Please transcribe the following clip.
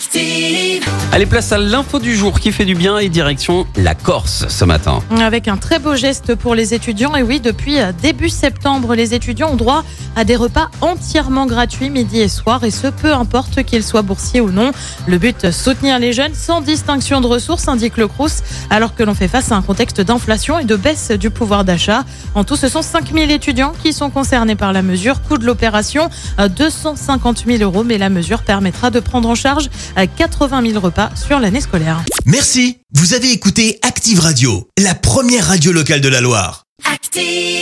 Active. Allez, place à l'info du jour qui fait du bien et direction la Corse ce matin. Avec un très beau geste pour les étudiants. Et oui, depuis début septembre, les étudiants ont droit à des repas entièrement gratuits midi et soir, et ce peu importe qu'ils soient boursiers ou non. Le but, soutenir les jeunes sans distinction de ressources, indique le Crous, alors que l'on fait face à un contexte d'inflation et de baisse du pouvoir d'achat. En tout, ce sont 5000 étudiants qui sont concernés par la mesure. Coût de l'opération, 250 000 euros, mais la mesure permettra de prendre en charge 80 000 repas sur l'année scolaire. Merci, vous avez écouté Active Radio, la première radio locale de la Loire. Active.